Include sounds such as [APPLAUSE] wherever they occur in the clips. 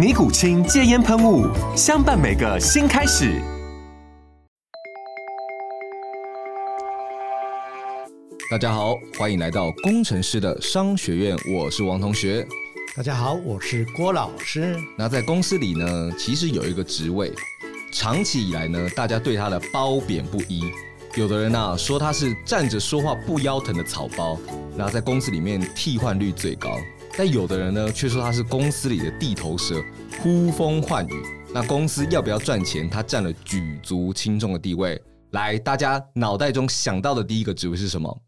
尼古清戒烟喷雾，相伴每个新开始。大家好，欢迎来到工程师的商学院，我是王同学。大家好，我是郭老师。那在公司里呢，其实有一个职位，长期以来呢，大家对他的褒贬不一。有的人啊，说他是站着说话不腰疼的草包，然后在公司里面替换率最高。但有的人呢，却说他是公司里的地头蛇，呼风唤雨。那公司要不要赚钱，他占了举足轻重的地位。来，大家脑袋中想到的第一个职位是什么？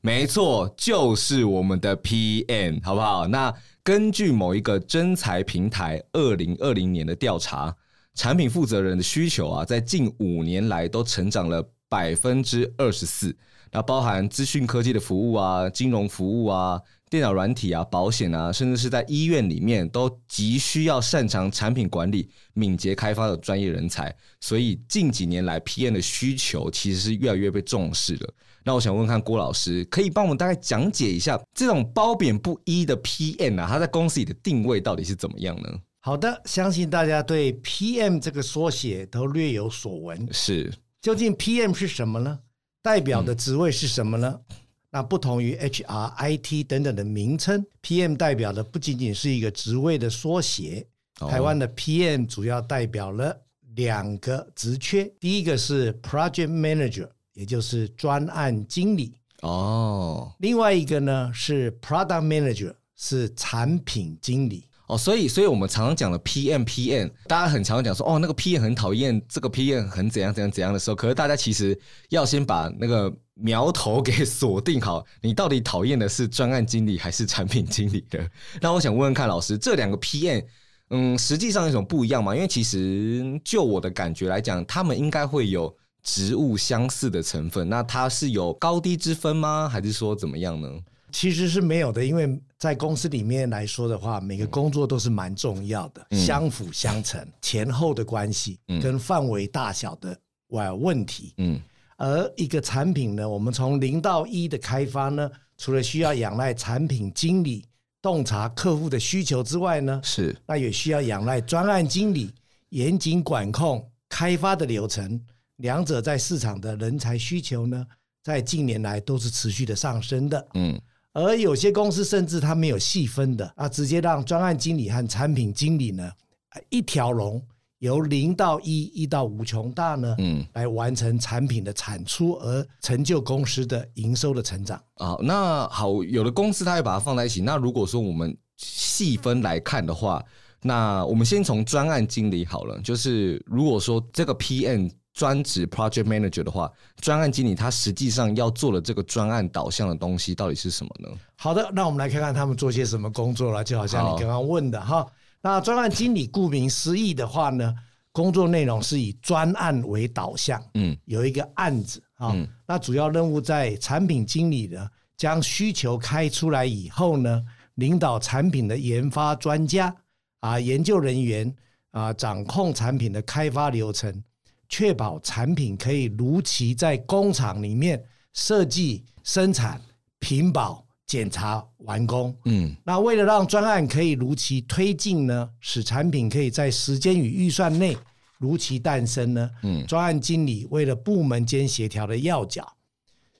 没错，就是我们的 PM，好不好？那根据某一个真才平台二零二零年的调查，产品负责人的需求啊，在近五年来都成长了百分之二十四。那包含资讯科技的服务啊，金融服务啊。电脑软体啊，保险啊，甚至是在医院里面，都急需要擅长产品管理、敏捷开发的专业人才。所以近几年来，PM 的需求其实是越来越被重视了。那我想问问看郭老师，可以帮我们大概讲解一下这种褒贬不一的 PM 啊，它在公司里的定位到底是怎么样呢？好的，相信大家对 PM 这个缩写都略有所闻。是，究竟 PM 是什么呢？代表的职位是什么呢？嗯那不同于 HR、IT 等等的名称，PM 代表的不仅仅是一个职位的缩写。台湾的 PM 主要代表了两个职缺，第一个是 Project Manager，也就是专案经理。哦，另外一个呢是 Product Manager，是产品经理。哦，所以，所以我们常常讲的 PM，PM，大家很常讲说，哦，那个 PM 很讨厌，这个 PM 很怎样怎样怎样的时候，可是大家其实要先把那个苗头给锁定好，你到底讨厌的是专案经理还是产品经理的？[LAUGHS] 那我想问问看老师，这两个 PM，嗯，实际上有什么不一样吗？因为其实就我的感觉来讲，他们应该会有职务相似的成分，那它是有高低之分吗？还是说怎么样呢？其实是没有的，因为在公司里面来说的话，每个工作都是蛮重要的，嗯、相辅相成，前后的关系跟范围大小的哇问题。嗯，而一个产品呢，我们从零到一的开发呢，除了需要仰赖产品经理洞察客户的需求之外呢，是那也需要仰赖专案经理严谨管控开发的流程。两者在市场的人才需求呢，在近年来都是持续的上升的。嗯。而有些公司甚至它没有细分的啊，直接让专案经理和产品经理呢，一条龙由零到一，一到无穷大呢，嗯，来完成产品的产出，而成就公司的营收的成长。啊，那好，有的公司他会把它放在一起。那如果说我们细分来看的话，那我们先从专案经理好了，就是如果说这个 PM。专职 project manager 的话，专案经理他实际上要做的这个专案导向的东西到底是什么呢？好的，那我们来看看他们做些什么工作了。就好像你刚刚问的哈，那专案经理顾名思义的话呢，工作内容是以专案为导向，嗯，有一个案子啊，嗯、那主要任务在产品经理呢，将需求开出来以后呢，领导产品的研发专家啊、研究人员啊，掌控产品的开发流程。确保产品可以如期在工厂里面设计、生产、品保、检查完工。嗯，那为了让专案可以如期推进呢，使产品可以在时间与预算内如期诞生呢，嗯，专案经理为了部门间协调的要角，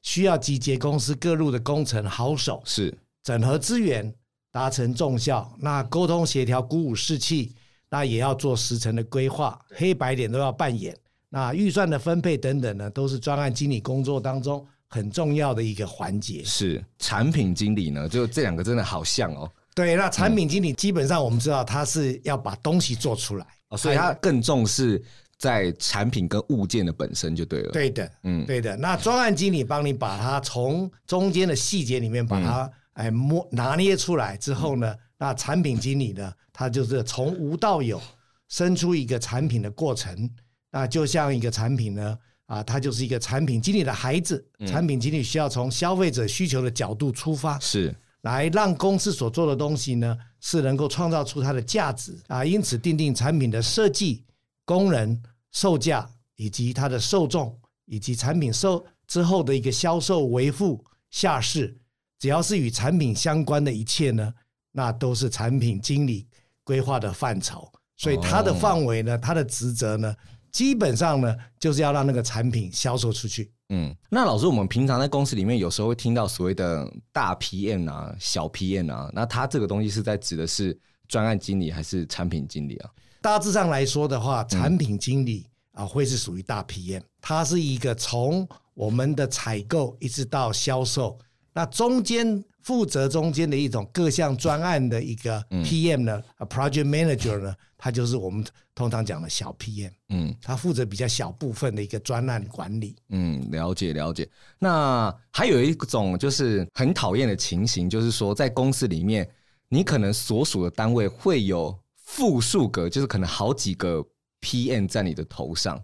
需要集结公司各路的工程好手，是整合资源，达成重效。那沟通协调、鼓舞士气，那也要做时程的规划，黑白脸都要扮演。那预算的分配等等呢，都是专案经理工作当中很重要的一个环节。是产品经理呢，就这两个真的好像哦。对，那产品经理基本上我们知道他是要把东西做出来，哦，所以他更重视在产品跟物件的本身就对了。对的，嗯，对的。那专案经理帮你把它从中间的细节里面把它哎摸拿捏出来之后呢，那产品经理呢，他就是从无到有。生出一个产品的过程，那就像一个产品呢，啊，它就是一个产品经理的孩子。产品经理需要从消费者需求的角度出发，是来让公司所做的东西呢，是能够创造出它的价值啊。因此，定定产品的设计、功能、售价以及它的受众，以及产品售之后的一个销售、维护、下市，只要是与产品相关的一切呢，那都是产品经理规划的范畴。所以它的范围呢，它的职责呢，基本上呢，就是要让那个产品销售出去。嗯，那老师，我们平常在公司里面有时候会听到所谓的大 PM 啊、小 PM 啊，那他这个东西是在指的是专案经理还是产品经理啊？大致上来说的话，产品经理啊会是属于大 PM，它是一个从我们的采购一直到销售。那中间负责中间的一种各项专案的一个 PM 呢，啊 Project Manager 呢，他就是我们通常讲的小 PM，嗯，他负责比较小部分的一个专案管理。嗯，了解了解。那还有一种就是很讨厌的情形，就是说在公司里面，你可能所属的单位会有复数个，就是可能好几个 PM 在你的头上，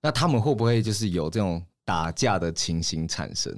那他们会不会就是有这种打架的情形产生？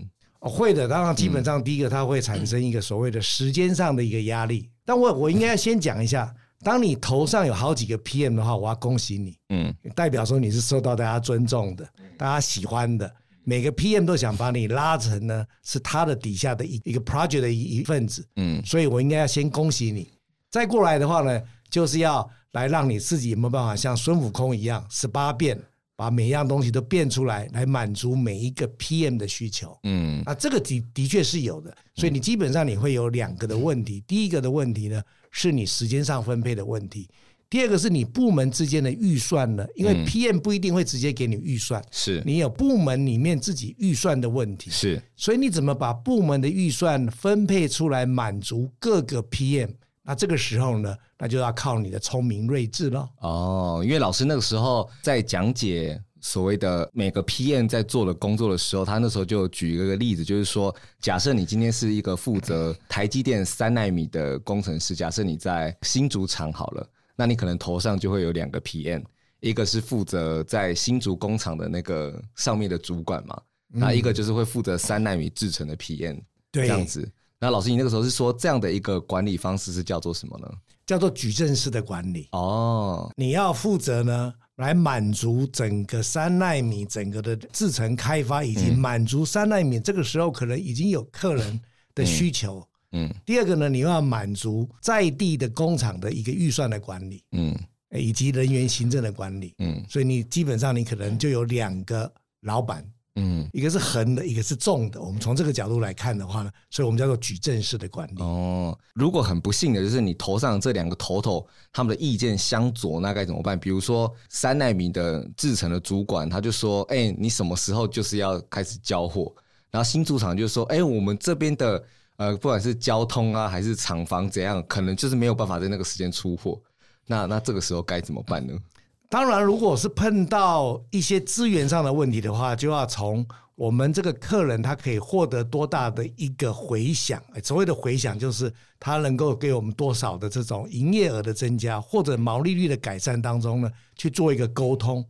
会的，当然，基本上第一个，它会产生一个所谓的时间上的一个压力。但我我应该要先讲一下，当你头上有好几个 PM 的话，我要恭喜你，嗯，代表说你是受到大家尊重的，大家喜欢的，每个 PM 都想把你拉成呢是他的底下的一一个 project 的一一份子，嗯，所以我应该要先恭喜你。再过来的话呢，就是要来让你自己有没有办法像孙悟空一样十八变。把每一样东西都变出来，来满足每一个 PM 的需求。嗯，啊，这个的的确是有的。所以你基本上你会有两个的问题。第一个的问题呢，是你时间上分配的问题；第二个是你部门之间的预算呢，因为 PM 不一定会直接给你预算，是你有部门里面自己预算的问题。是，所以你怎么把部门的预算分配出来，满足各个 PM？那这个时候呢，那就要靠你的聪明睿智了。哦，因为老师那个时候在讲解所谓的每个 PM 在做的工作的时候，他那时候就举一个例子，就是说，假设你今天是一个负责台积电三纳米的工程师，假设你在新竹厂好了，那你可能头上就会有两个 PM，一个是负责在新竹工厂的那个上面的主管嘛，那一个就是会负责三纳米制程的 PM，对，这样子。那老师，你那个时候是说这样的一个管理方式是叫做什么呢？叫做矩阵式的管理。哦，你要负责呢，来满足整个三奈米整个的制程开发，以及满足三奈米这个时候可能已经有客人的需求。嗯。第二个呢，你又要满足在地的工厂的一个预算的管理。嗯。以及人员行政的管理。嗯。所以你基本上你可能就有两个老板。嗯，一个是横的，一个是纵的。我们从这个角度来看的话呢，所以我们叫做矩阵式的管理。哦，如果很不幸的就是你头上这两个头头他们的意见相左，那该怎么办？比如说三奈米的制程的主管，他就说：“哎、欸，你什么时候就是要开始交货？”然后新主厂就说：“哎、欸，我们这边的呃，不管是交通啊还是厂房怎样，可能就是没有办法在那个时间出货。那那这个时候该怎么办呢？”当然，如果是碰到一些资源上的问题的话，就要从我们这个客人他可以获得多大的一个回响。所谓的回响，就是他能够给我们多少的这种营业额的增加，或者毛利率的改善当中呢，去做一个沟通。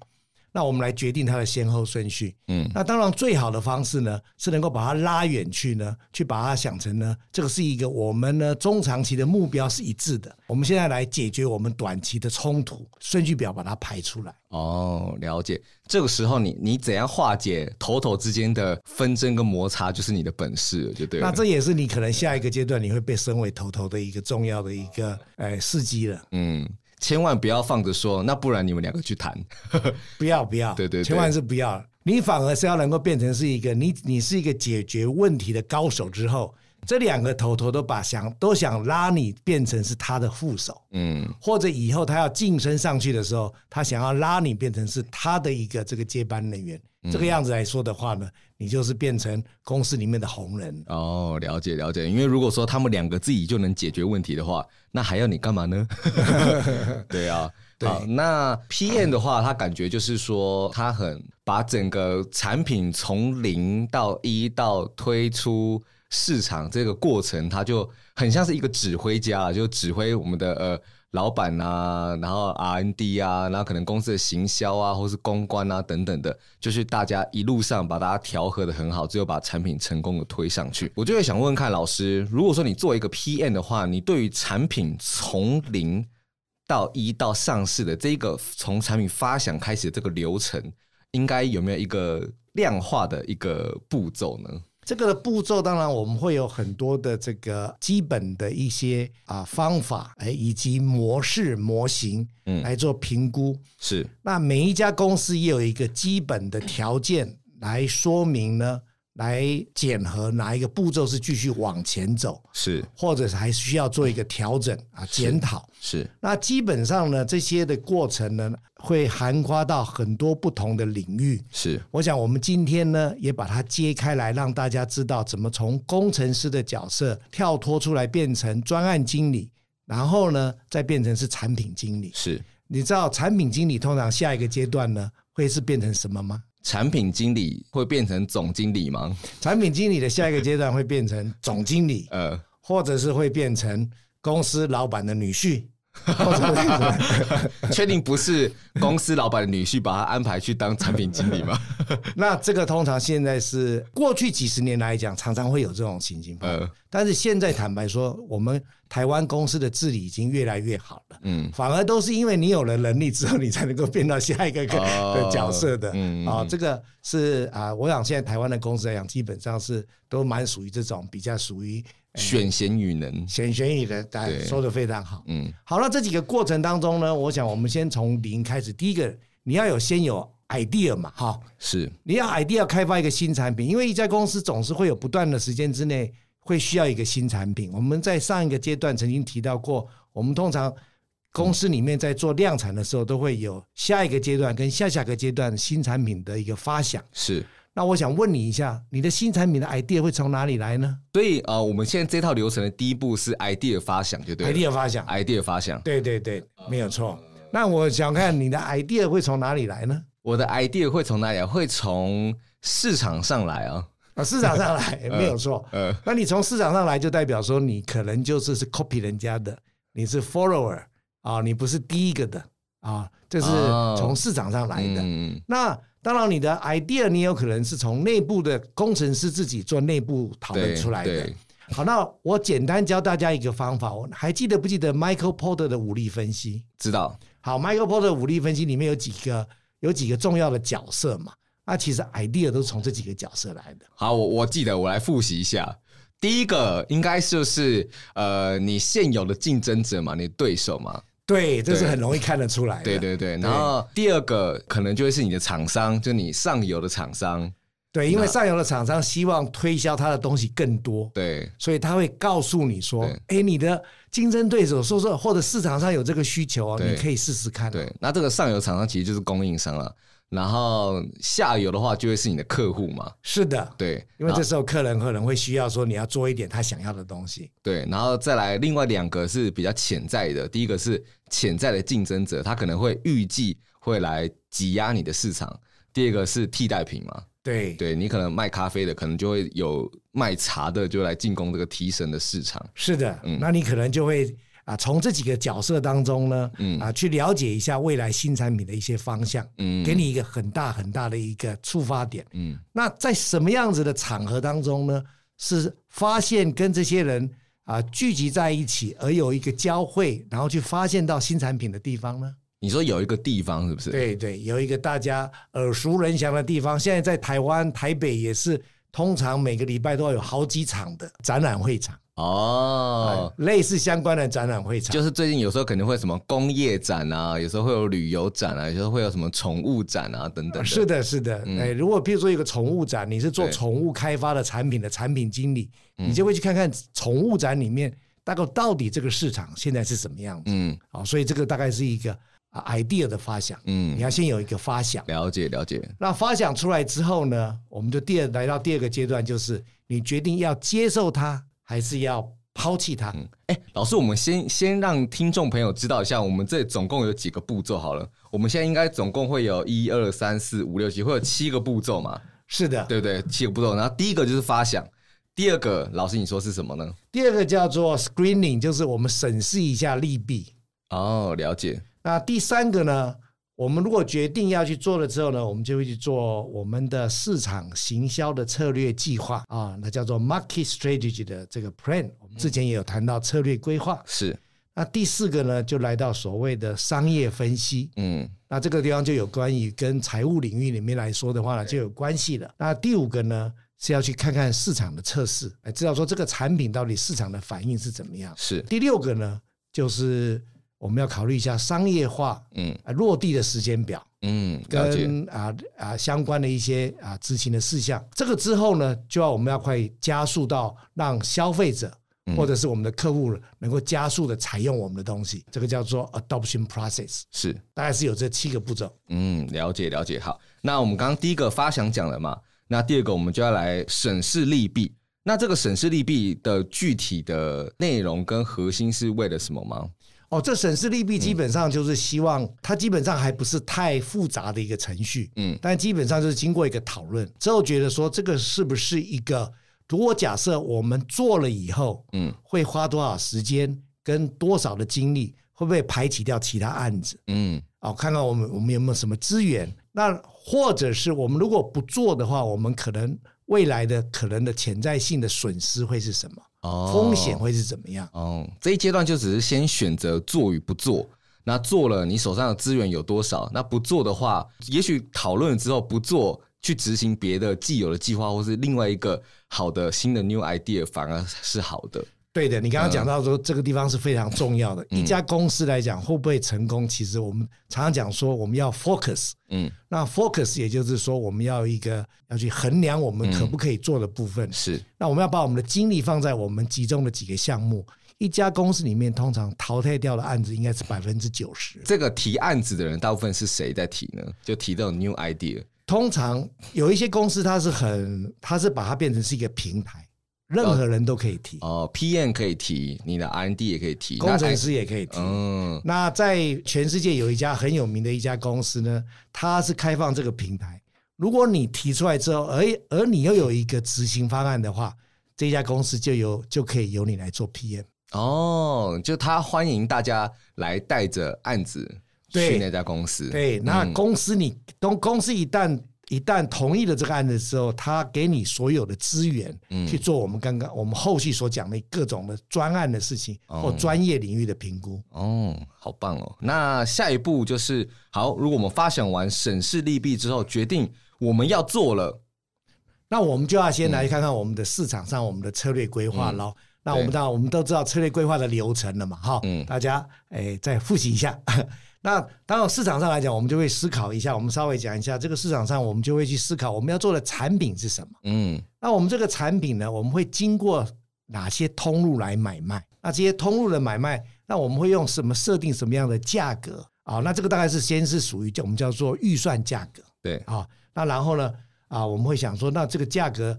那我们来决定它的先后顺序。嗯，那当然最好的方式呢，是能够把它拉远去呢，去把它想成呢，这个是一个我们呢中长期的目标是一致的。我们现在来解决我们短期的冲突，顺序表把它排出来。哦，了解。这个时候你你怎样化解头头之间的纷争跟摩擦，就是你的本事了，就对了。那这也是你可能下一个阶段你会被升为头头的一个重要的一个呃事机了。嗯。千万不要放着说，那不然你们两个去谈。[LAUGHS] 不要不要，对，对对，千万是不要。你反而是要能够变成是一个你你是一个解决问题的高手之后，这两个头头都把想都想拉你变成是他的副手，嗯，或者以后他要晋升上去的时候，他想要拉你变成是他的一个这个接班人员，嗯、这个样子来说的话呢，你就是变成公司里面的红人。哦，了解了解。因为如果说他们两个自己就能解决问题的话，那还要你干嘛呢？[LAUGHS] [LAUGHS] 对啊，[LAUGHS] 对。好，那 PM 的话，他感觉就是说，他很把整个产品从零到一到推出。市场这个过程，他就很像是一个指挥家，就指挥我们的呃老板啊，然后 R N D 啊，然后可能公司的行销啊，或是公关啊等等的，就是大家一路上把大家调和的很好，最后把产品成功的推上去。我就会想问看老师，如果说你做一个 PM 的话，你对于产品从零到一到上市的这个从产品发想开始的这个流程，应该有没有一个量化的一个步骤呢？这个的步骤当然我们会有很多的这个基本的一些啊方法，哎，以及模式模型，嗯，来做评估。是，那每一家公司也有一个基本的条件来说明呢。来检核哪一个步骤是继续往前走，是，或者是还需要做一个调整啊，检讨是。那基本上呢，这些的过程呢，会涵盖到很多不同的领域。是，我想我们今天呢，也把它揭开来，让大家知道怎么从工程师的角色跳脱出来，变成专案经理，然后呢，再变成是产品经理。是，你知道产品经理通常下一个阶段呢，会是变成什么吗？产品经理会变成总经理吗？产品经理的下一个阶段会变成总经理，呃，或者是会变成公司老板的女婿。[LAUGHS] 确定不是公司老板的女婿把他安排去当产品经理吗？[LAUGHS] 那这个通常现在是过去几十年来讲，常常会有这种情形。呃，但是现在坦白说，我们台湾公司的治理已经越来越好了。嗯，反而都是因为你有了能力之后，你才能够变到下一个 [LAUGHS] 的角色的。嗯啊，这个是啊，我想现在台湾的公司来讲，基本上是都蛮属于这种比较属于。选贤与能，选贤与能，大家说的非常好。嗯，好了，这几个过程当中呢，我想我们先从零开始。第一个，你要有先有 idea 嘛，哈，是，你要 idea 开发一个新产品，因为一家公司总是会有不断的时间之内会需要一个新产品。我们在上一个阶段曾经提到过，我们通常公司里面在做量产的时候，都会有下一个阶段跟下下个阶段新产品的一个发想。是。那我想问你一下，你的新产品的 idea 会从哪里来呢？所以呃，我们现在这套流程的第一步是 idea 发想，就对。idea 发想，idea 发想，对对对，没有错。那我想看你的 idea 会从哪里来呢？我的 idea 会从哪里来？会从市场上来啊。啊，市场上来 [LAUGHS] 没有错。呃，那你从市场上来，就代表说你可能就是是 copy 人家的，你是 follower 啊，你不是第一个的啊，这是从市场上来的。嗯，那。当然，你的 idea 你有可能是从内部的工程师自己做内部讨论出来的。好，那我简单教大家一个方法，我还记得不记得 Michael Porter 的武力分析？知道。好，Michael Porter 的五力分析里面有几个有几个重要的角色嘛？那其实 idea 都是从这几个角色来的。好，我我记得，我来复习一下。第一个应该就是呃，你现有的竞争者嘛，你的对手嘛。对，这是很容易看得出来的。对对对，然后第二个可能就会是你的厂商，就你上游的厂商。对，因为上游的厂商希望推销他的东西更多，对，所以他会告诉你说：“哎，你的竞争对手说说，或者市场上有这个需求啊，你可以试试看。”对，那这个上游厂商其实就是供应商了。然后下游的话就会是你的客户嘛，是的，对，因为这时候客人可能会需要说你要做一点他想要的东西，对，然后再来另外两个是比较潜在的，第一个是潜在的竞争者，他可能会预计会来挤压你的市场，第二个是替代品嘛，对，对你可能卖咖啡的，可能就会有卖茶的就来进攻这个提神的市场，是的，嗯，那你可能就会。啊，从这几个角色当中呢，嗯，啊，去了解一下未来新产品的一些方向，嗯，给你一个很大很大的一个触发点，嗯，那在什么样子的场合当中呢，是发现跟这些人啊聚集在一起，而有一个交汇，然后去发现到新产品的地方呢？你说有一个地方是不是？对对，有一个大家耳熟能详的地方，现在在台湾台北也是，通常每个礼拜都要有好几场的展览会场。哦，类似相关的展览会场，就是最近有时候可能会什么工业展啊，有时候会有旅游展啊，有时候会有什么宠物展啊等等。是的，是的。哎、嗯，如果譬如说一个宠物展，你是做宠物开发的产品的产品经理，你就会去看看宠物展里面大概到底这个市场现在是什么样子。嗯，好，所以这个大概是一个 idea 的发想。嗯，你要先有一个发想。了解，了解。那发想出来之后呢，我们就第二来到第二个阶段，就是你决定要接受它。还是要抛弃它？嗯，哎，老师，我们先先让听众朋友知道一下，我们这总共有几个步骤好了。我们现在应该总共会有一二三四五六七，会有七个步骤嘛？是的，对不对？七个步骤。然后第一个就是发想，第二个，老师你说是什么呢？第二个叫做 screening，就是我们审视一下利弊。哦，了解。那第三个呢？我们如果决定要去做了之后呢，我们就会去做我们的市场行销的策略计划啊，那叫做 market strategy 的这个 plan。我们之前也有谈到策略规划。是。那第四个呢，就来到所谓的商业分析。嗯。那这个地方就有关于跟财务领域里面来说的话呢，就有关系了。那第五个呢，是要去看看市场的测试，来知道说这个产品到底市场的反应是怎么样。是。第六个呢，就是。我们要考虑一下商业化，嗯，落地的时间表，嗯，跟啊啊相关的一些啊执行的事项。这个之后呢，就要我们要快加速到让消费者或者是我们的客户能够加速的采用我们的东西。这个叫做 adoption process，是，大概是有这七个步骤。嗯，了解了解。好，那我们刚刚第一个发想讲了嘛，那第二个我们就要来审视利弊。那这个审视利弊的具体的内容跟核心是为了什么吗？哦，这审视利弊基本上就是希望它基本上还不是太复杂的一个程序，嗯，但基本上就是经过一个讨论之后，觉得说这个是不是一个，如果假设我们做了以后，嗯，会花多少时间跟多少的精力，会不会排挤掉其他案子，嗯，哦，看看我们我们有没有什么资源，那或者是我们如果不做的话，我们可能未来的可能的潜在性的损失会是什么？风险会是怎么样？哦，这一阶段就只是先选择做与不做。那做了，你手上的资源有多少？那不做的话，也许讨论了之后不做，去执行别的既有的计划，或是另外一个好的新的 new idea，反而是好的。对的，你刚刚讲到说这个地方是非常重要的。一家公司来讲会不会成功？其实我们常常讲说我们要 focus，嗯，那 focus 也就是说我们要一个要去衡量我们可不可以做的部分。是，那我们要把我们的精力放在我们集中的几个项目。一家公司里面通常淘汰掉的案子应该是百分之九十。这个提案子的人大部分是谁在提呢？就提这种 new idea。通常有一些公司它是很，它是把它变成是一个平台。任何人都可以提哦，PM 可以提，你的 R&D 也可以提，工程师也可以提。嗯，那在全世界有一家很有名的一家公司呢，它是开放这个平台。如果你提出来之后，而而你又有一个执行方案的话，这家公司就有就可以由你来做 PM。哦，就他欢迎大家来带着案子去那家公司。对，那公司你公公司一旦。一旦同意了这个案子之后，他给你所有的资源，去做我们刚刚我们后续所讲的各种的专案的事情或专业领域的评估。哦，好棒哦！那下一步就是好，如果我们发想完审视利弊之后，决定我们要做了，那我们就要先来看看我们的市场上我们的策略规划喽。那我们当然我们都知道策略规划的流程了嘛，哈，大家诶再复习一下。那当然，市场上来讲，我们就会思考一下。我们稍微讲一下这个市场上，我们就会去思考我们要做的产品是什么。嗯，那我们这个产品呢，我们会经过哪些通路来买卖？那这些通路的买卖，那我们会用什么设定什么样的价格啊？那这个大概是先是属于叫我们叫做预算价格。对啊，那然后呢啊，我们会想说，那这个价格。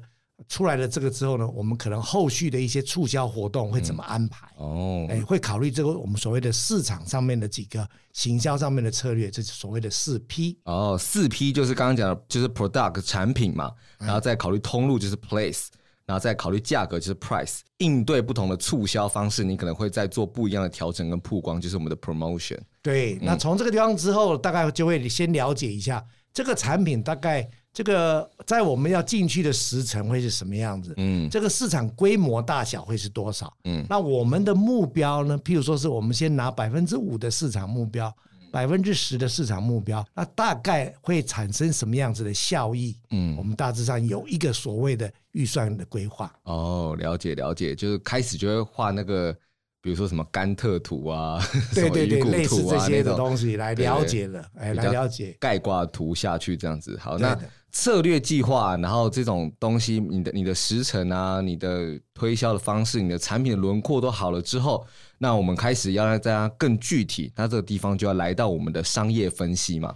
出来了这个之后呢，我们可能后续的一些促销活动会怎么安排？嗯、哦，哎，会考虑这个我们所谓的市场上面的几个行销上面的策略，这是所谓的四 P。哦，四 P 就是刚刚讲的，就是 product 产品嘛，然后再考虑通路就是 place，然后再考虑价格就是 price。应对不同的促销方式，你可能会再做不一样的调整跟曝光，就是我们的 promotion。对，那从这个地方之后，大概就会先了解一下这个产品大概。这个在我们要进去的时程会是什么样子？嗯，这个市场规模大小会是多少？嗯，那我们的目标呢？譬如说是我们先拿百分之五的市场目标，百分之十的市场目标，那大概会产生什么样子的效益？嗯，我们大致上有一个所谓的预算的规划。哦，了解了解，就是开始就会画那个，比如说什么甘特图啊，对 [LAUGHS] 对对，类似这些的东西来了解了，哎，来了解概括图下去这样子。好，那。策略计划，然后这种东西，你的你的时程啊，你的推销的方式，你的产品的轮廓都好了之后，那我们开始要让大家更具体，那这个地方就要来到我们的商业分析嘛。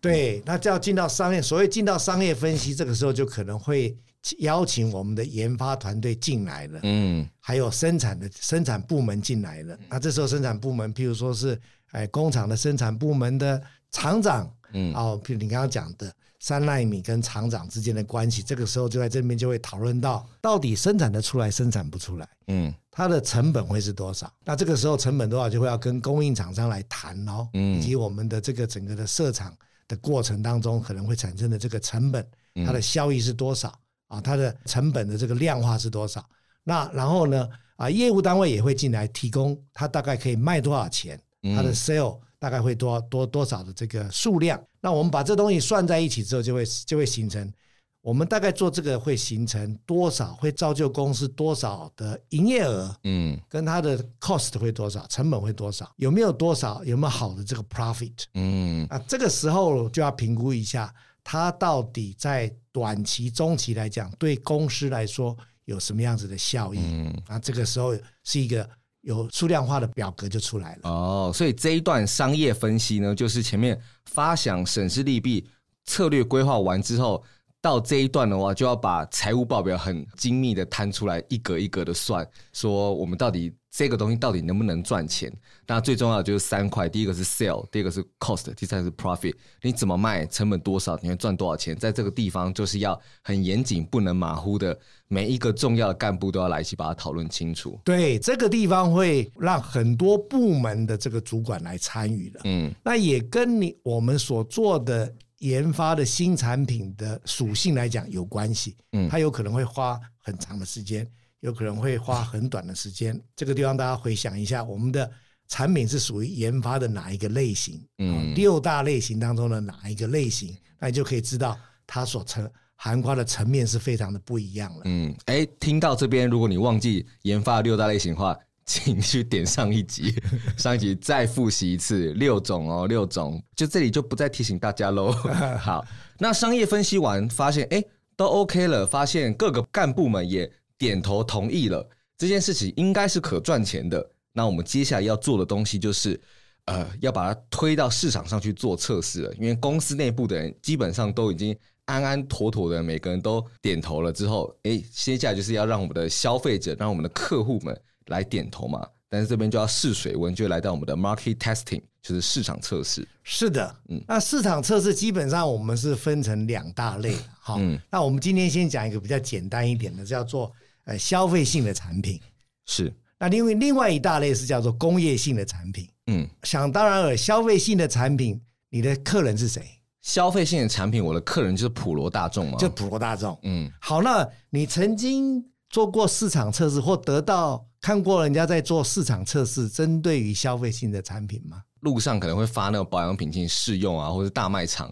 对，那就要进到商业，所谓进到商业分析，这个时候就可能会邀请我们的研发团队进来了，嗯，还有生产的生产部门进来了。那这时候生产部门，譬如说是哎工厂的生产部门的厂长，嗯，哦，譬如你刚刚讲的。三纳米跟厂长之间的关系，这个时候就在这边就会讨论到，到底生产的出来，生产不出来，嗯，它的成本会是多少？那这个时候成本多少，就会要跟供应厂商来谈哦，嗯，以及我们的这个整个的设厂的过程当中可能会产生的这个成本，它的效益是多少啊？它的成本的这个量化是多少？那然后呢，啊，业务单位也会进来提供，它大概可以卖多少钱？它的 sale。大概会多多多少的这个数量？那我们把这东西算在一起之后，就会就会形成，我们大概做这个会形成多少，会造就公司多少的营业额？嗯，跟它的 cost 会多少，成本会多少？有没有多少？有没有好的这个 profit？嗯，啊，这个时候就要评估一下，它到底在短期、中期来讲，对公司来说有什么样子的效益？嗯，啊，这个时候是一个。有数量化的表格就出来了哦，所以这一段商业分析呢，就是前面发想、审视利弊、策略规划完之后，到这一段的话，就要把财务报表很精密的摊出来，一格一格的算，说我们到底。这个东西到底能不能赚钱？那最重要的就是三块：第一个是 sell，第二个是 cost，第三个是 profit。你怎么卖，成本多少，你会赚多少钱？在这个地方就是要很严谨，不能马虎的，每一个重要的干部都要来一起把它讨论清楚。对，这个地方会让很多部门的这个主管来参与的。嗯，那也跟你我们所做的研发的新产品的属性来讲有关系。嗯，它有可能会花很长的时间。有可能会花很短的时间。这个地方大家回想一下，我们的产品是属于研发的哪一个类型？嗯，六大类型当中的哪一个类型？那你就可以知道它所成涵盖的层面是非常的不一样了。嗯，哎，听到这边，如果你忘记研发六大类型的话，[LAUGHS] 请去点上一集，[LAUGHS] 上一集再复习一次六种哦，六种。就这里就不再提醒大家喽。[LAUGHS] 好，那商业分析完发现，哎，都 OK 了，发现各个干部们也。点头同意了，这件事情应该是可赚钱的。那我们接下来要做的东西就是，呃，要把它推到市场上去做测试了。因为公司内部的人基本上都已经安安妥妥的，每个人都点头了之后，诶，接下来就是要让我们的消费者、让我们的客户们来点头嘛。但是这边就要试水温，就来到我们的 market testing，就是市场测试。是的，嗯，那市场测试基本上我们是分成两大类，好，嗯，那我们今天先讲一个比较简单一点的，叫做。呃，消费性的产品是，那另外另外一大类是叫做工业性的产品。嗯，想当然尔，消费性的产品，你的客人是谁？消费性的产品，我的客人就是普罗大众嘛，就普罗大众。嗯，好，那你曾经做过市场测试，或得到看过人家在做市场测试，针对于消费性的产品吗？路上可能会发那个保养品进行试用啊，或者大卖场。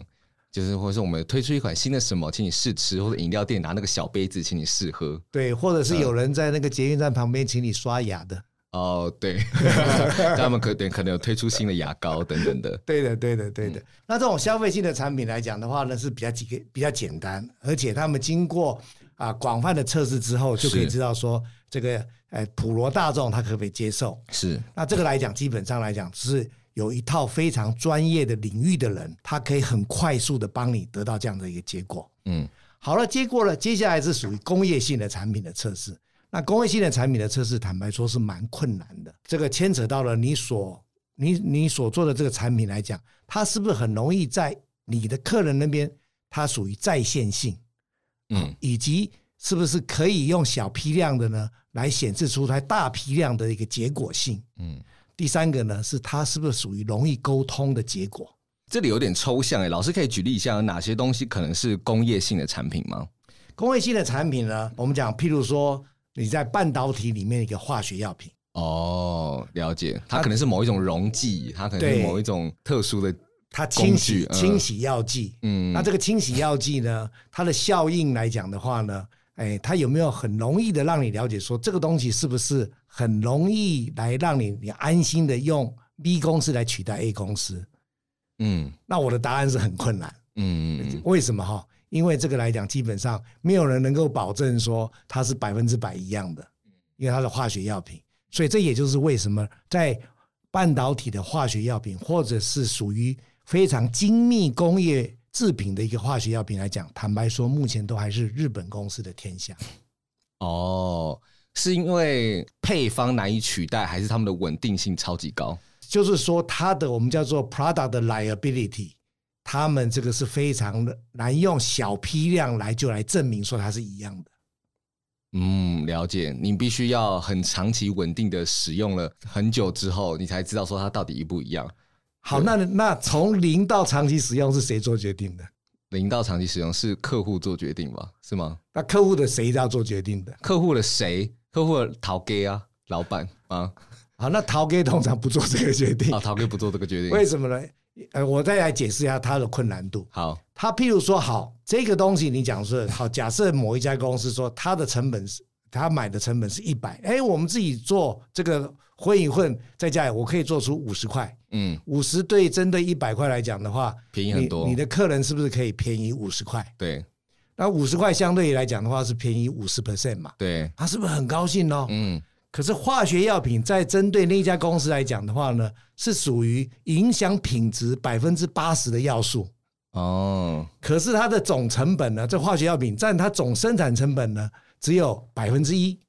就是，或者是我们推出一款新的什么，请你试吃，或者饮料店拿那个小杯子，请你试喝。对，或者是有人在那个捷运站旁边请你刷牙的。哦，对，[LAUGHS] 他们可能可能有推出新的牙膏等等的。对的，对的，对的。那这种消费性的产品来讲的话呢，是比较几个比较简单，而且他们经过啊广泛的测试之后，就可以知道说这个呃普罗大众他可不可以接受。是。那这个来讲，基本上来讲是。有一套非常专业的领域的人，他可以很快速的帮你得到这样的一个结果。嗯，好了，结果了，接下来是属于工业性的产品的测试。那工业性的产品的测试，坦白说是蛮困难的。这个牵扯到了你所你你所做的这个产品来讲，它是不是很容易在你的客人那边，它属于在线性？嗯，以及是不是可以用小批量的呢，来显示出它大批量的一个结果性？嗯。第三个呢，是它是不是属于容易沟通的结果？这里有点抽象诶，老师可以举例一下，有哪些东西可能是工业性的产品吗？工业性的产品呢，我们讲，譬如说你在半导体里面一个化学药品哦，了解，它可能是某一种溶剂，它可能是某一种特殊的，它清洗清洗药剂。嗯，那这个清洗药剂呢，它的效应来讲的话呢，哎，它有没有很容易的让你了解说这个东西是不是很容易来让你你安心的用 B 公司来取代 A 公司？嗯，那我的答案是很困难。嗯嗯，为什么哈？因为这个来讲，基本上没有人能够保证说它是百分之百一样的，因为它是化学药品。所以这也就是为什么在半导体的化学药品，或者是属于非常精密工业制品的一个化学药品来讲，坦白说，目前都还是日本公司的天下。哦，是因为配方难以取代，还是他们的稳定性超级高？就是说，它的我们叫做 product liability，他们这个是非常的难用小批量来就来证明说它是一样的。嗯，了解。你必须要很长期稳定的使用了很久之后，你才知道说它到底一不一样。好，那那从零到长期使用是谁做决定的？零到长期使用是客户做决定吧？是吗？那客户的谁要做决定的？客户的谁？客户的头家啊，老板啊。好，那头家通常不做这个决定。啊，头家不做这个决定，为什么呢？呃，我再来解释一下它的困难度。好，他譬如说，好，这个东西你讲说好，假设某一家公司说它的成本是，他买的成本是一百，哎，我们自己做这个混一混，在家里我可以做出五十块，嗯，五十对针对一百块来讲的话，便宜很多。你的客人是不是可以便宜五十块？对，那五十块相对来讲的话是便宜五十 percent 嘛？对，他是不是很高兴呢？嗯。可是化学药品在针对那家公司来讲的话呢，是属于影响品质百分之八十的要素哦。可是它的总成本呢，这化学药品占它总生产成本呢，只有百分之一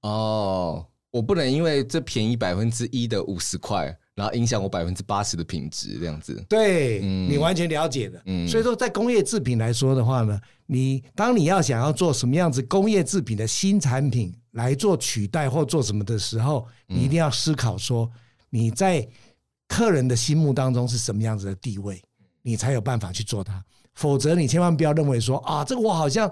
哦。我不能因为这便宜百分之一的五十块，然后影响我百分之八十的品质这样子。对，嗯，你完全了解的。嗯，所以说在工业制品来说的话呢，你当你要想要做什么样子工业制品的新产品。来做取代或做什么的时候，你一定要思考说你在客人的心目当中是什么样子的地位，你才有办法去做它。否则，你千万不要认为说啊，这个我好像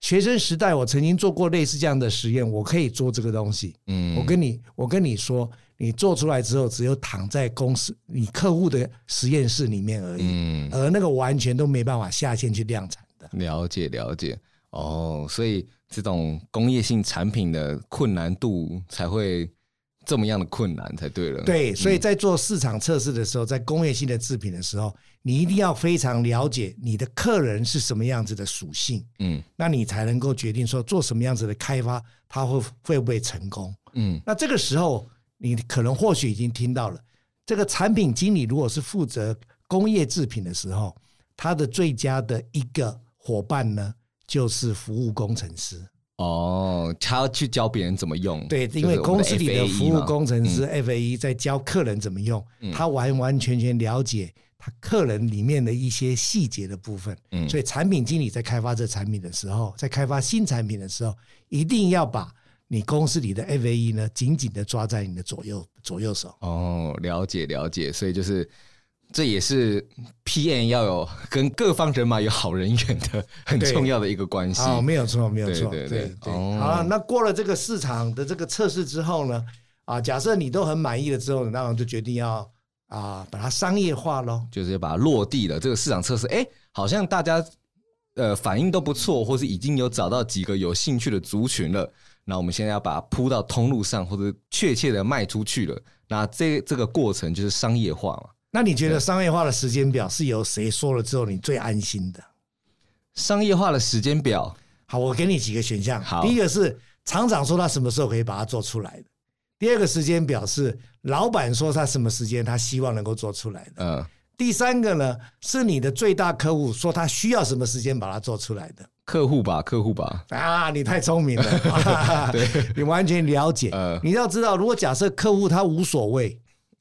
学生时代我曾经做过类似这样的实验，我可以做这个东西。嗯，我跟你我跟你说，你做出来之后，只有躺在公司你客户的实验室里面而已。嗯，而那个完全都没办法下线去量产的。了解了解哦，所以。这种工业性产品的困难度才会这么样的困难才对了。对，所以在做市场测试的时候，在工业性的制品的时候，你一定要非常了解你的客人是什么样子的属性，嗯，那你才能够决定说做什么样子的开发，它会会不会成功，嗯。那这个时候，你可能或许已经听到了，这个产品经理如果是负责工业制品的时候，他的最佳的一个伙伴呢，就是服务工程师哦，他要去教别人怎么用。对，因为公司里的服务工程师 FAE 在教客人怎么用，他完完全全了解他客人里面的一些细节的部分。嗯，所以产品经理在开发这产品的时候，在开发新产品的时候，一定要把你公司里的 FAE 呢紧紧的抓在你的左右左右手。哦，了解了解，所以就是。这也是 PM 要有跟各方人马有好人缘的 [LAUGHS] 很重要的一个关系。哦，没有错，没有错，对对对。好了，那过了这个市场的这个测试之后呢，啊，假设你都很满意了之后，那我就决定要啊把它商业化喽，就是把它落地了。这个市场测试，哎，好像大家呃反应都不错，或是已经有找到几个有兴趣的族群了。那我们现在要把它铺到通路上，或者确切的卖出去了。那这这个过程就是商业化嘛。那你觉得商业化的时间表是由谁说了之后你最安心的？商业化的时间表，好，我给你几个选项。好，第一个是厂长说他什么时候可以把它做出来的。第二个时间表是老板说他什么时间他希望能够做出来的。嗯。第三个呢是你的最大客户说他需要什么时间把它做出来的。客户吧，客户吧。啊，你太聪明了，[LAUGHS] 对，你完全了解。呃，你要知道，如果假设客户他无所谓。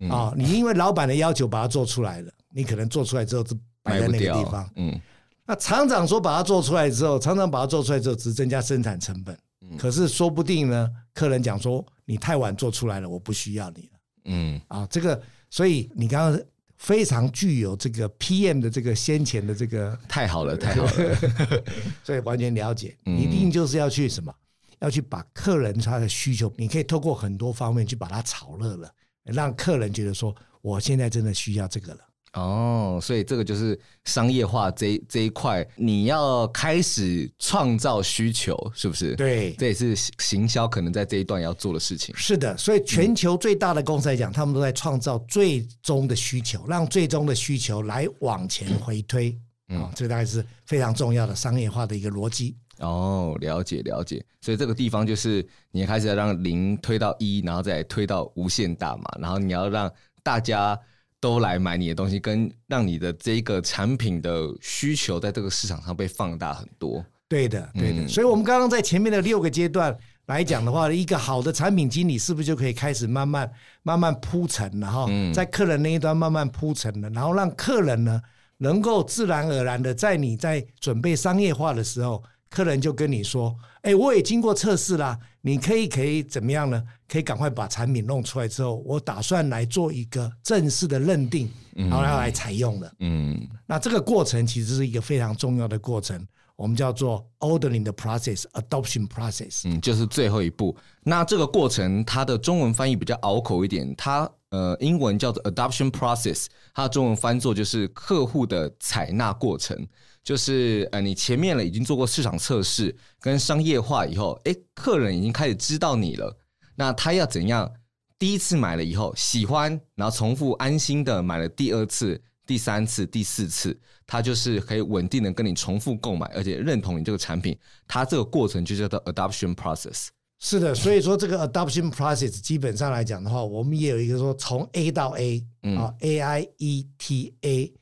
啊、哦，你因为老板的要求把它做出来了，你可能做出来之后就摆在那个地方。嗯，那厂长说把它做出来之后，厂长把它做出来之后只增加生产成本。嗯，可是说不定呢，客人讲说你太晚做出来了，我不需要你了。嗯，啊，这个，所以你刚刚非常具有这个 PM 的这个先前的这个太好了，太好了，[LAUGHS] 所以完全了解，一定就是要去什么，要去把客人他的需求，你可以透过很多方面去把它炒热了，让客人觉得说，我现在真的需要这个了。哦，所以这个就是商业化这一这一块，你要开始创造需求，是不是？对，这也是行销可能在这一段要做的事情。是的，所以全球最大的公司来讲，嗯、他们都在创造最终的需求，让最终的需求来往前回推。嗯，哦、这大概是非常重要的商业化的一个逻辑。哦，了解了解。所以这个地方就是你开始要让零推到一，然后再推到无限大嘛，然后你要让大家。都来买你的东西，跟让你的这个产品的需求在这个市场上被放大很多。对的，对的。嗯、所以，我们刚刚在前面的六个阶段来讲的话，一个好的产品经理是不是就可以开始慢慢、慢慢铺陈了哈？在客人那一端慢慢铺陈了，然后让客人呢能够自然而然的在你在准备商业化的时候。客人就跟你说：“哎，我也经过测试啦，你可以可以怎么样呢？可以赶快把产品弄出来之后，我打算来做一个正式的认定，然后要来采用的。嗯，那这个过程其实是一个非常重要的过程，我们叫做 ordering 的 process，adoption process。嗯，就是最后一步。那这个过程它的中文翻译比较拗口一点，它呃英文叫做 adoption process，它的中文翻作就是客户的采纳过程。”就是呃，你前面了已经做过市场测试跟商业化以后，诶，客人已经开始知道你了。那他要怎样？第一次买了以后喜欢，然后重复安心的买了第二次、第三次、第四次，他就是可以稳定的跟你重复购买，而且认同你这个产品。他这个过程就叫做 adoption process。是的，所以说这个 adoption process 基本上来讲的话，我们也有一个说从 A 到 A 啊、嗯、，A I E T A。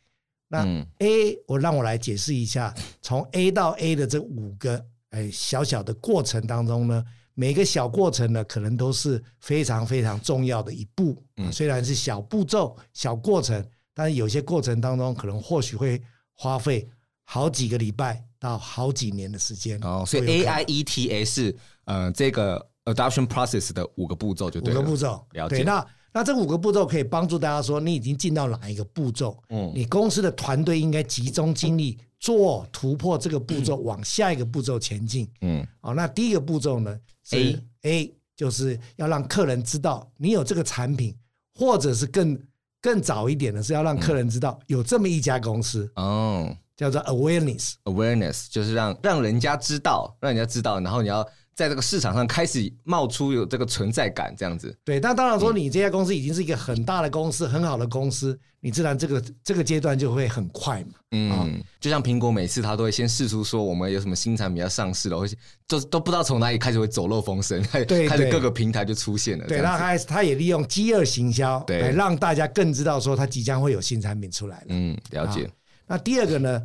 那 A，我让我来解释一下，从 A 到 A 的这五个哎小小的过程当中呢，每个小过程呢，可能都是非常非常重要的一步。嗯，虽然是小步骤、小过程，但是有些过程当中，可能或许会花费好几个礼拜到好几年的时间。哦，所以 A I E T A 是呃这个 adoption process 的五个步骤，就对了。五个步骤，了解。对，那。那这五个步骤可以帮助大家说，你已经进到哪一个步骤？嗯，你公司的团队应该集中精力做突破这个步骤，往下一个步骤前进。嗯，好，那第一个步骤呢？A A 就是要让客人知道你有这个产品，或者是更更早一点的是要让客人知道有这么一家公司。哦，叫做 awareness。awareness 就是让让人家知道，让人家知道，然后你要。在这个市场上开始冒出有这个存在感，这样子。对，那当然说你这家公司已经是一个很大的公司，嗯、很好的公司，你自然这个这个阶段就会很快嘛。嗯，哦、就像苹果每次它都会先试出说我们有什么新产品要上市了，或者都都不知道从哪里开始会走漏风声，对，[LAUGHS] 开始各个平台就出现了。对，那他他也利用饥饿行销，对，来让大家更知道说它即将会有新产品出来了。嗯，了解。那第二个呢？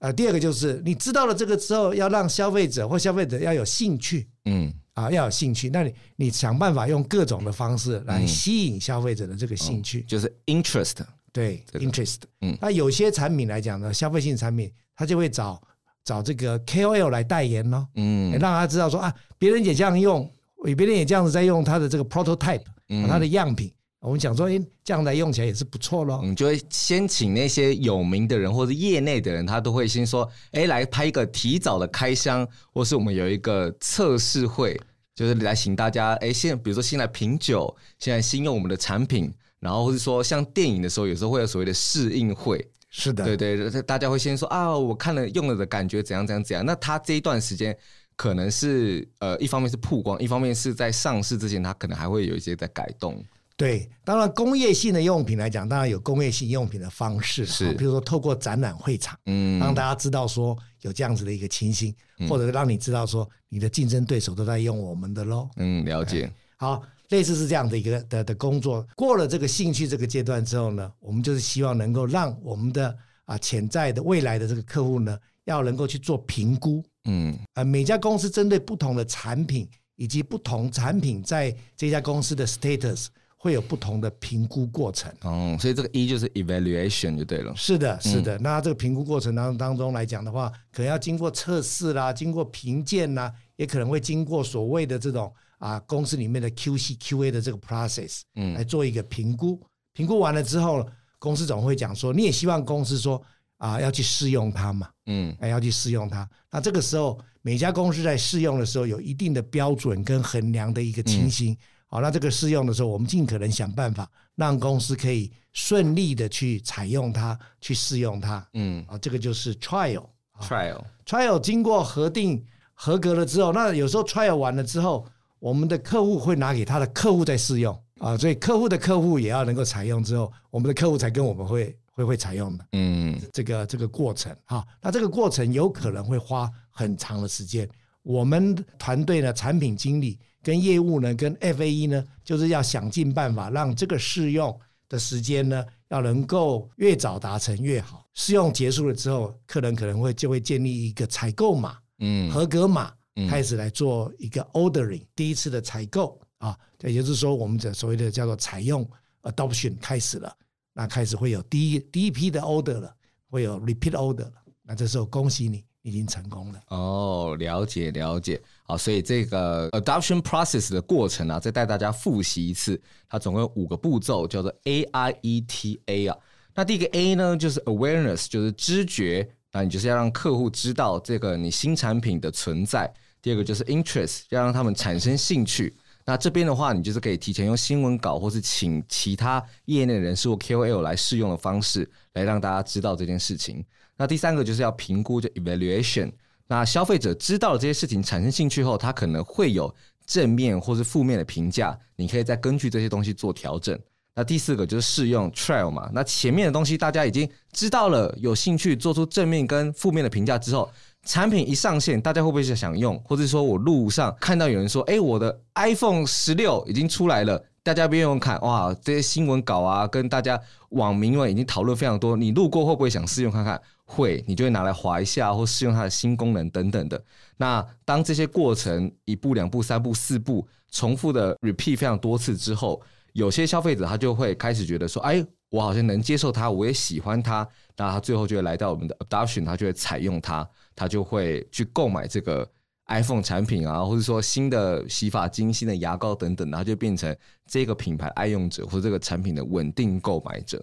呃，第二个就是你知道了这个之后，要让消费者或消费者要有兴趣，嗯，啊，要有兴趣，那你你想办法用各种的方式来吸引消费者的这个兴趣，就是 interest，对、这个、interest，嗯，那有些产品来讲呢，消费性产品，他就会找找这个 KOL 来代言咯，嗯，让他知道说啊，别人也这样用，别人也这样子在用他的这个 prototype，嗯，他的样品。我们讲说，哎，这样来用起来也是不错咯。你就会先请那些有名的人或者业内的人，他都会先说，哎，来拍一个提早的开箱，或是我们有一个测试会，就是来请大家，哎，先比如说先来品酒，现在先用我们的产品，然后或是说像电影的时候，有时候会有所谓的试映会。是的，对对，大家会先说啊，我看了用了的感觉怎样怎样怎样。那他这一段时间可能是呃，一方面是曝光，一方面是在上市之前，他可能还会有一些在改动。对，当然工业性的用品来讲，当然有工业性用品的方式，是，比如说透过展览会场，嗯，让大家知道说有这样子的一个情形，嗯、或者让你知道说你的竞争对手都在用我们的喽，嗯，了解。好，类似是这样的一个的的工作，过了这个兴趣这个阶段之后呢，我们就是希望能够让我们的啊潜在的未来的这个客户呢，要能够去做评估，嗯，啊，每家公司针对不同的产品以及不同产品在这家公司的 status。会有不同的评估过程哦，所以这个 E 就是 evaluation 就对了。是的，是的。嗯、那这个评估过程当当中来讲的话，可能要经过测试啦，经过评鉴啦，也可能会经过所谓的这种啊公司里面的 QC、QA 的这个 process，嗯，来做一个评估。评估完了之后，公司总会讲说，你也希望公司说啊要去试用它嘛，嗯，哎要去试用它。那这个时候每家公司在试用的时候有一定的标准跟衡量的一个情形。好，那这个试用的时候，我们尽可能想办法让公司可以顺利的去采用它，去试用它。嗯，啊，这个就是 trial，trial，trial 经过核定合格了之后，那有时候 trial 完了之后，我们的客户会拿给他的客户再试用啊，所以客户的客户也要能够采用之后，我们的客户才跟我们会会会采用的。嗯，这个这个过程哈，那这个过程有可能会花很长的时间。我们团队呢，产品经理。跟业务呢，跟 FAE 呢，就是要想尽办法让这个试用的时间呢，要能够越早达成越好。试用结束了之后，客人可能会就会建立一个采购码，嗯，合格码，开始来做一个 ordering，第一次的采购啊，也就是说，我们的所谓的叫做采用 adoption 开始了，那开始会有第一第一批的 order 了，会有 repeat order 了，那这时候恭喜你。已经成功了哦，了解了解，好，所以这个 adoption process 的过程啊，再带大家复习一次，它总共有五个步骤，叫做 A I E T A 啊。那第一个 A 呢，就是 awareness，就是知觉，那你就是要让客户知道这个你新产品的存在。第二个就是 interest，要让他们产生兴趣。那这边的话，你就是可以提前用新闻稿，或是请其他业内人士或 K O L 来试用的方式，来让大家知道这件事情。那第三个就是要评估，就 evaluation。那消费者知道了这些事情，产生兴趣后，他可能会有正面或是负面的评价，你可以再根据这些东西做调整。那第四个就是试用 trial 嘛。那前面的东西大家已经知道了，有兴趣做出正面跟负面的评价之后，产品一上线，大家会不会想用？或者说我路上看到有人说，哎，我的 iPhone 十六已经出来了。大家不用看哇，这些新闻稿啊，跟大家网民们已经讨论非常多。你路过会不会想试用看看？会，你就会拿来划一下，或试用它的新功能等等的。那当这些过程一步、两步、三步、四步重复的 repeat 非常多次之后，有些消费者他就会开始觉得说，哎，我好像能接受它，我也喜欢它。那他最后就会来到我们的 adoption，他就会采用它，他就会去购买这个。iPhone 产品啊，或者说新的洗发精、新的牙膏等等，然后就变成这个品牌爱用者或这个产品的稳定购买者，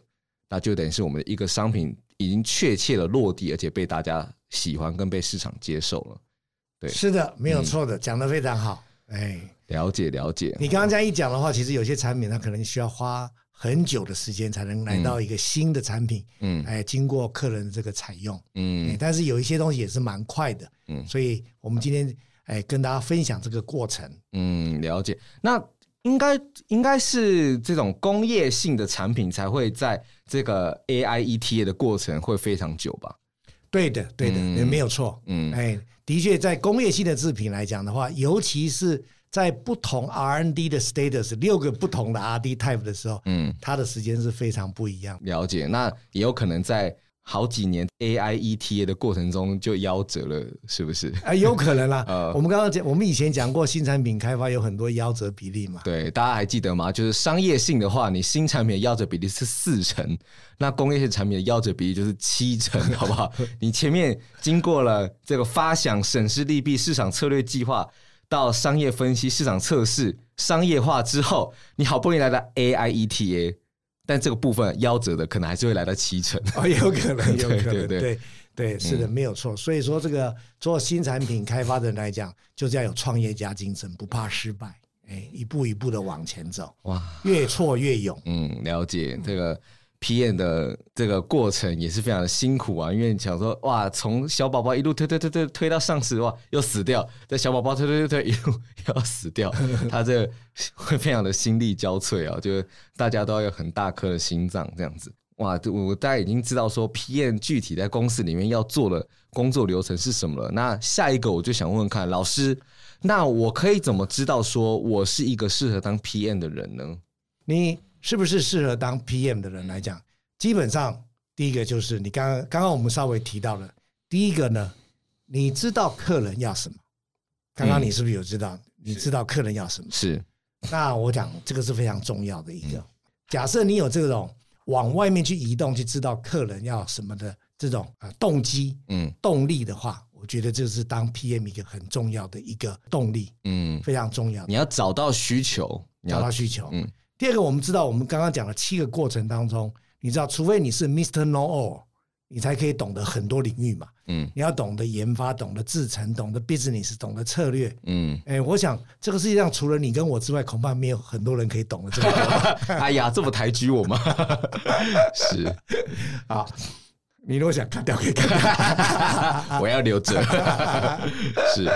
那就等于是我们的一个商品已经确切的落地，而且被大家喜欢跟被市场接受了。对，是的，没有错的，讲的非常好。哎，了解了解。你刚刚这样一讲的话，其实有些产品它可能需要花很久的时间才能来到一个新的产品，嗯，哎，经过客人的这个采用，嗯，但是有一些东西也是蛮快的，嗯，所以我们今天哎跟大家分享这个过程，嗯，了解。那应该应该是这种工业性的产品才会在这个 AIETA 的过程会非常久吧？对的，对的，也、嗯、没有错，嗯，哎，的确在工业性的制品来讲的话，尤其是。在不同 R&D 的 status，六个不同的 R&D type 的时候，嗯，它的时间是非常不一样。了解，那也有可能在好几年 AIETA 的过程中就夭折了，是不是？啊，有可能啦。[LAUGHS] 呃，我们刚刚讲，我们以前讲过新产品开发有很多夭折比例嘛。对，大家还记得吗？就是商业性的话，你新产品的夭折比例是四成，那工业性产品的夭折比例就是七成，好不好？[LAUGHS] 你前面经过了这个发想、审视利弊、市场策略计划。到商业分析、市场测试、商业化之后，你好不容易来到 AIETA，但这个部分夭折的可能还是会来到七成。哦，有可能，[LAUGHS] 有可能，对对对，对，是的，没有错。所以说，这个做新产品开发的人来讲，就是要有创业家精神，不怕失败，哎，一步一步的往前走，哇，越挫越勇。嗯，了解这个。PM 的这个过程也是非常的辛苦啊，因为你想说哇，从小宝宝一路推推推推推到上市哇，又死掉，在小宝宝推推推推一路又要死掉，[LAUGHS] 他这会非常的心力交瘁啊，就是大家都要有很大颗的心脏这样子哇，我大家已经知道说 PM 具体在公司里面要做的工作流程是什么了。那下一个我就想问问看老师，那我可以怎么知道说我是一个适合当 PM 的人呢？你。是不是适合当 PM 的人来讲，基本上第一个就是你刚刚刚刚我们稍微提到了，第一个呢，你知道客人要什么？刚刚你是不是有知道？嗯、你知道客人要什么？是。那我讲这个是非常重要的一个。假设你有这种往外面去移动，去知道客人要什么的这种啊动机，嗯，动力的话，我觉得这是当 PM 一个很重要的一个动力，嗯，非常重要。你要找到需求，找到需求，嗯。第二个，我们知道，我们刚刚讲的七个过程当中，你知道，除非你是 Mr. Know All，你才可以懂得很多领域嘛。嗯，你要懂得研发，懂得制程，懂得 business，懂得策略。嗯，哎，我想这个世界上除了你跟我之外，恐怕没有很多人可以懂得这么多。[LAUGHS] 哎呀，这么抬举我吗？[LAUGHS] 是，[LAUGHS] 好，你如果想砍掉可以看掉，[LAUGHS] 我要留着。[LAUGHS] 是，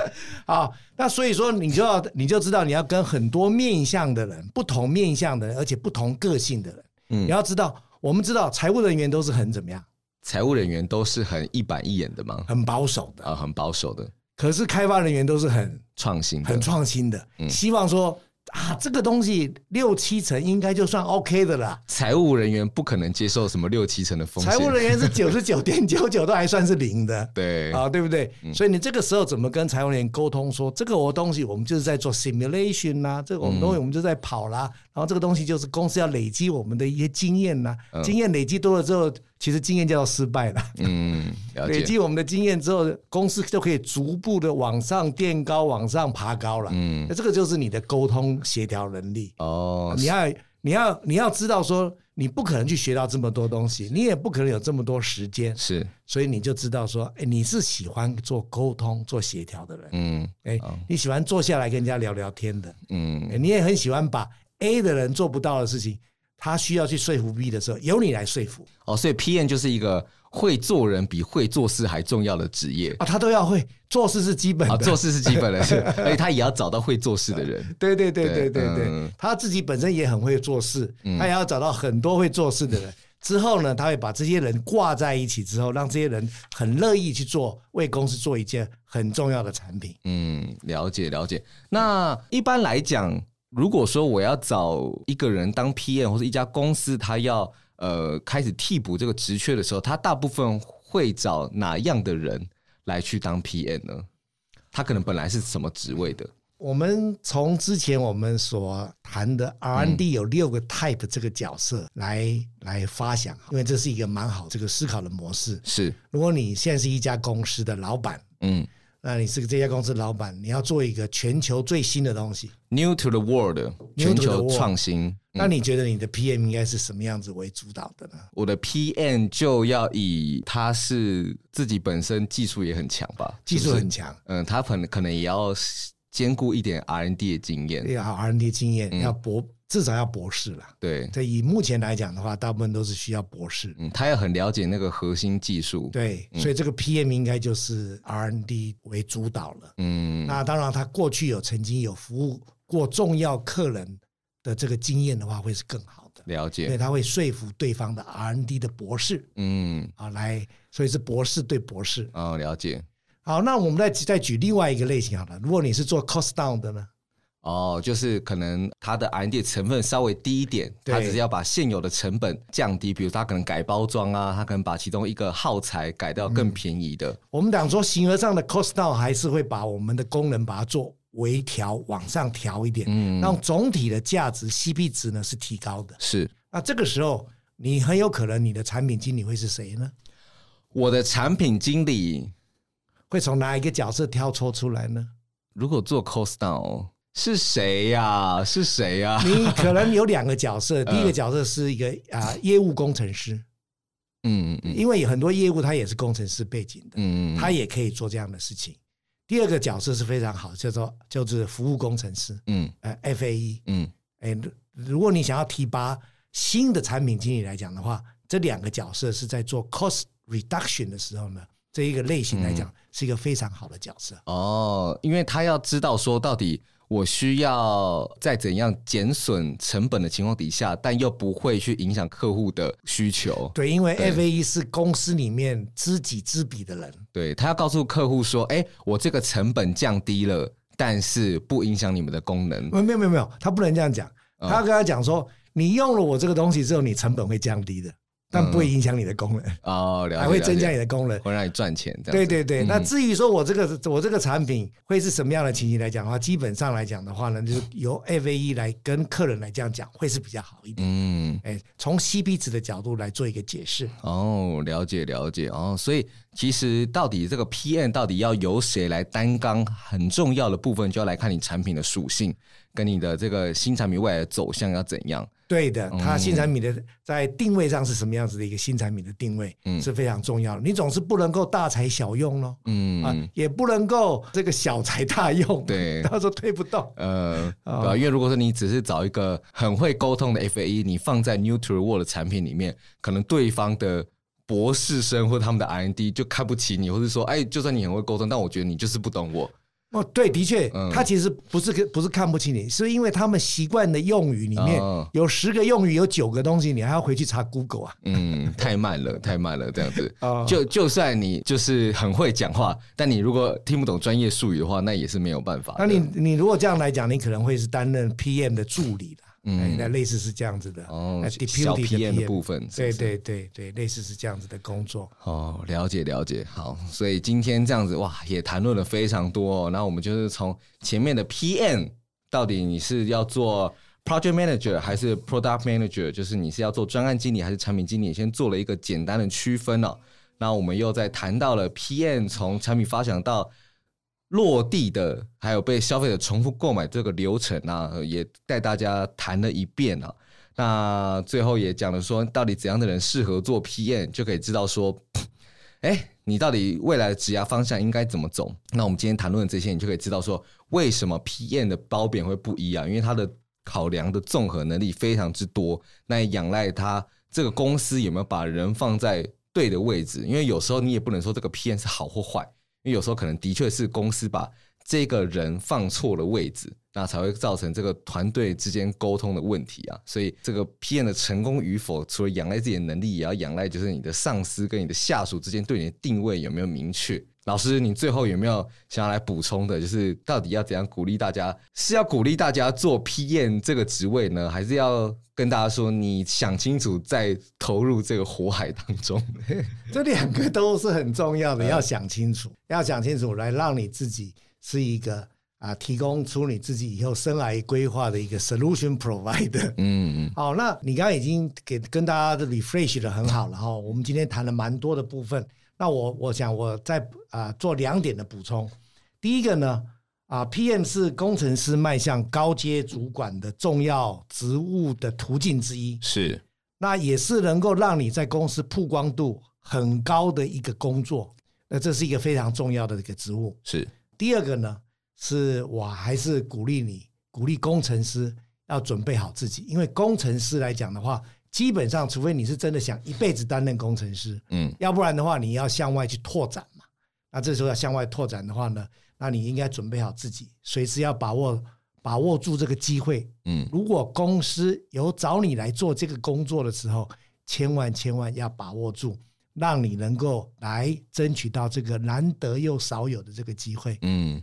好，那所以说你就要你就知道你要跟很多面向的人，不同面向的人，而且不同个性的人，嗯，你要知道，我们知道财务人员都是很怎么样？财务人员都是很一板一眼的吗？很保守的啊，很保守的。可是开发人员都是很创新、很创新的，希望说。啊，这个东西六七成应该就算 OK 的了。财务人员不可能接受什么六七成的风险。财务人员是九十九点九九都还算是零的。[LAUGHS] 对啊，对不对？嗯、所以你这个时候怎么跟财务人员沟通说，这个我东西我们就是在做 simulation 啦、啊，这个我们东西我们就在跑啦，嗯、然后这个东西就是公司要累积我们的一些经验呐、经验累积多了之后。其实经验叫做失败了。嗯，累积我们的经验之后，公司就可以逐步的往上垫高，往上爬高了。嗯，那这个就是你的沟通协调能力。哦，你要你要你要知道说，你不可能去学到这么多东西，你也不可能有这么多时间。是，所以你就知道说，哎，你是喜欢做沟通、做协调的人。嗯，哎，你喜欢坐下来跟人家聊聊天的。嗯，你也很喜欢把 A 的人做不到的事情。他需要去说服 B 的时候，由你来说服哦。所以 PM 就是一个会做人比会做事还重要的职业啊。他都要会做事是基本的，做事是基本的，是，[LAUGHS] 而且他也要找到会做事的人。[LAUGHS] 对对对对对对，他自己本身也很会做事，他也要找到很多会做事的人。之后呢，他会把这些人挂在一起，之后让这些人很乐意去做，为公司做一件很重要的产品。嗯，了解了解。那一般来讲。如果说我要找一个人当 PM，或者一家公司，他要呃开始替补这个职缺的时候，他大部分会找哪样的人来去当 PM 呢？他可能本来是什么职位的？我们从之前我们所谈的 R&D 有六个 type 这个角色来、嗯、来发想，因为这是一个蛮好这个思考的模式。是，如果你现在是一家公司的老板，嗯。那你是个这家公司老板，你要做一个全球最新的东西，New to the world，全球创新。嗯、那你觉得你的 PM 应该是什么样子为主导的呢？我的 PM 就要以他是自己本身技术也很强吧，技术很强。嗯，他可能可能也要兼顾一点 R&D 的经验，要 R&D 经验，要博。至少要博士了，对。这以目前来讲的话，大部分都是需要博士。嗯，他要很了解那个核心技术。对，所以这个 PM 应该就是 R&D 为主导了。嗯，那当然，他过去有曾经有服务过重要客人的这个经验的话，会是更好的。了解，所以他会说服对方的 R&D 的博士。嗯，啊，来，所以是博士对博士。哦，了解。好，那我们再再举另外一个类型好了。如果你是做 cost down 的呢？哦，就是可能它的 R&D 成分稍微低一点，它只是要把现有的成本降低，比如它可能改包装啊，它可能把其中一个耗材改掉更便宜的。嗯、我们讲说形而上的 cost down 还是会把我们的功能把它做微调，往上调一点，嗯，让总体的价值 CP 值呢是提高的。是，那这个时候你很有可能你的产品经理会是谁呢？我的产品经理会从哪一个角色挑抽出来呢？如果做 cost down。是谁呀、啊？是谁呀、啊？你可能有两个角色，[LAUGHS] 第一个角色是一个啊、呃、业务工程师，嗯嗯，因为有很多业务他也是工程师背景的，嗯，他也可以做这样的事情。第二个角色是非常好，叫做叫做服务工程师，嗯，呃，FAE，嗯，哎，如果你想要提拔新的产品经理来讲的话，这两个角色是在做 cost reduction 的时候呢，这一个类型来讲是一个非常好的角色。哦，因为他要知道说到底。我需要在怎样减损成本的情况底下，但又不会去影响客户的需求。对，因为 FAE 是公司里面知己知彼的人。对，他要告诉客户说：“哎，我这个成本降低了，但是不影响你们的功能。”没有没有没有，他不能这样讲。他要跟他讲说：“你用了我这个东西之后，你成本会降低的。”但不会影响你的功能哦，还会增加你的功能，会让你赚钱。对对对，那至于说我这个我这个产品会是什么样的情形来讲的话，基本上来讲的话呢，就是由 FAE 来跟客人来这样讲，会是比较好一点。嗯，哎，从 CP 值的角度来做一个解释。哦，了解了解哦，所以其实到底这个 PM 到底要由谁来担纲，很重要的部分就要来看你产品的属性跟你的这个新产品未来的走向要怎样。对的，它新产品的在定位上是什么样子的一个新产品的定位，嗯，是非常重要的。你总是不能够大材小用喽，嗯啊，也不能够这个小材大用，对，[LAUGHS] 到时候推不动。呃，对，因为如果说你只是找一个很会沟通的 FAE，你放在 NutriWorld 的产品里面，可能对方的博士生或他们的 R&D 就看不起你，或者说，哎，就算你很会沟通，但我觉得你就是不懂我。哦，对，的确，他其实不是不是看不起你，是因为他们习惯的用语里面有十个用语，有九个东西，你还要回去查 Google 啊。嗯，太慢了，太慢了，这样子。[LAUGHS] 就就算你就是很会讲话，但你如果听不懂专业术语的话，那也是没有办法。那你你如果这样来讲，你可能会是担任 PM 的助理的。嗯，那类似是这样子的哦，小 PM 的部分，对对对对，类似是这样子的工作。哦，了解了解，好，所以今天这样子哇，也谈论了非常多。那我们就是从前面的 PM，到底你是要做 Project Manager 还是 Product Manager，就是你是要做专案经理还是产品经理，先做了一个简单的区分了。那我们又在谈到了 PM 从产品发想到。落地的，还有被消费者重复购买这个流程啊，也带大家谈了一遍啊。那最后也讲了说，到底怎样的人适合做 PM，就可以知道说，哎，你到底未来的职业方向应该怎么走。那我们今天谈论这些，你就可以知道说，为什么 PM 的褒贬会不一样，因为它的考量的综合能力非常之多。那也仰赖他这个公司有没有把人放在对的位置，因为有时候你也不能说这个 PM 是好或坏。因为有时候可能的确是公司把这个人放错了位置，那才会造成这个团队之间沟通的问题啊。所以这个 PM 的成功与否，除了仰赖自己的能力，也要仰赖就是你的上司跟你的下属之间对你的定位有没有明确。老师，你最后有没有想要来补充的？就是到底要怎样鼓励大家？是要鼓励大家做 PM 这个职位呢，还是要跟大家说你想清楚再投入这个火海当中？[LAUGHS] 这两个都是很重要的，[LAUGHS] 要想清楚，要想清楚，来让你自己是一个啊，提供出你自己以后生涯规划的一个 solution provider。嗯嗯。[LAUGHS] 好，那你刚刚已经给跟大家的 refresh 的很好了哈。我们今天谈了蛮多的部分。那我我想我再啊、呃、做两点的补充。第一个呢，啊 PM 是工程师迈向高阶主管的重要职务的途径之一。是，那也是能够让你在公司曝光度很高的一个工作。那这是一个非常重要的一个职务。是。第二个呢，是我还是鼓励你，鼓励工程师要准备好自己，因为工程师来讲的话。基本上，除非你是真的想一辈子担任工程师，嗯，要不然的话，你要向外去拓展嘛。那这时候要向外拓展的话呢，那你应该准备好自己，随时要把握把握住这个机会。嗯，如果公司有找你来做这个工作的时候，千万千万要把握住，让你能够来争取到这个难得又少有的这个机会。嗯，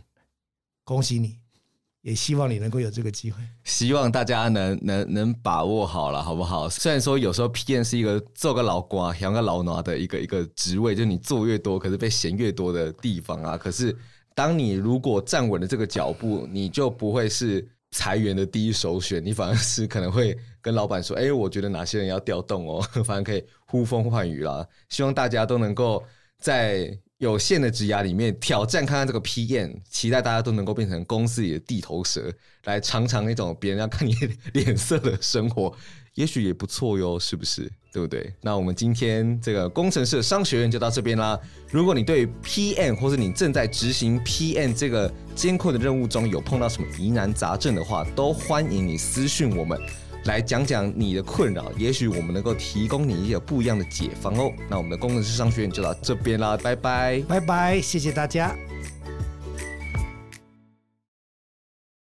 恭喜你。也希望你能够有这个机会，希望大家能能能把握好了，好不好？虽然说有时候 PM 是一个做个老瓜、养个老拿的一个一个职位，就你做越多，可是被嫌越多的地方啊。可是，当你如果站稳了这个脚步，你就不会是裁员的第一首选，你反而是可能会跟老板说：“哎，我觉得哪些人要调动哦，[LAUGHS] 反正可以呼风唤雨啦。”希望大家都能够在。有限的职涯里面挑战看看这个 PM，期待大家都能够变成公司里的地头蛇，来尝尝那种别人要看你脸色的生活，也许也不错哟，是不是？对不对？那我们今天这个工程师商学院就到这边啦。如果你对 PM 或是你正在执行 PM 这个艰困的任务中有碰到什么疑难杂症的话，都欢迎你私讯我们。来讲讲你的困扰，也许我们能够提供你一些不一样的解方哦。那我们的工程师商学院就到这边啦，拜拜，拜拜，谢谢大家。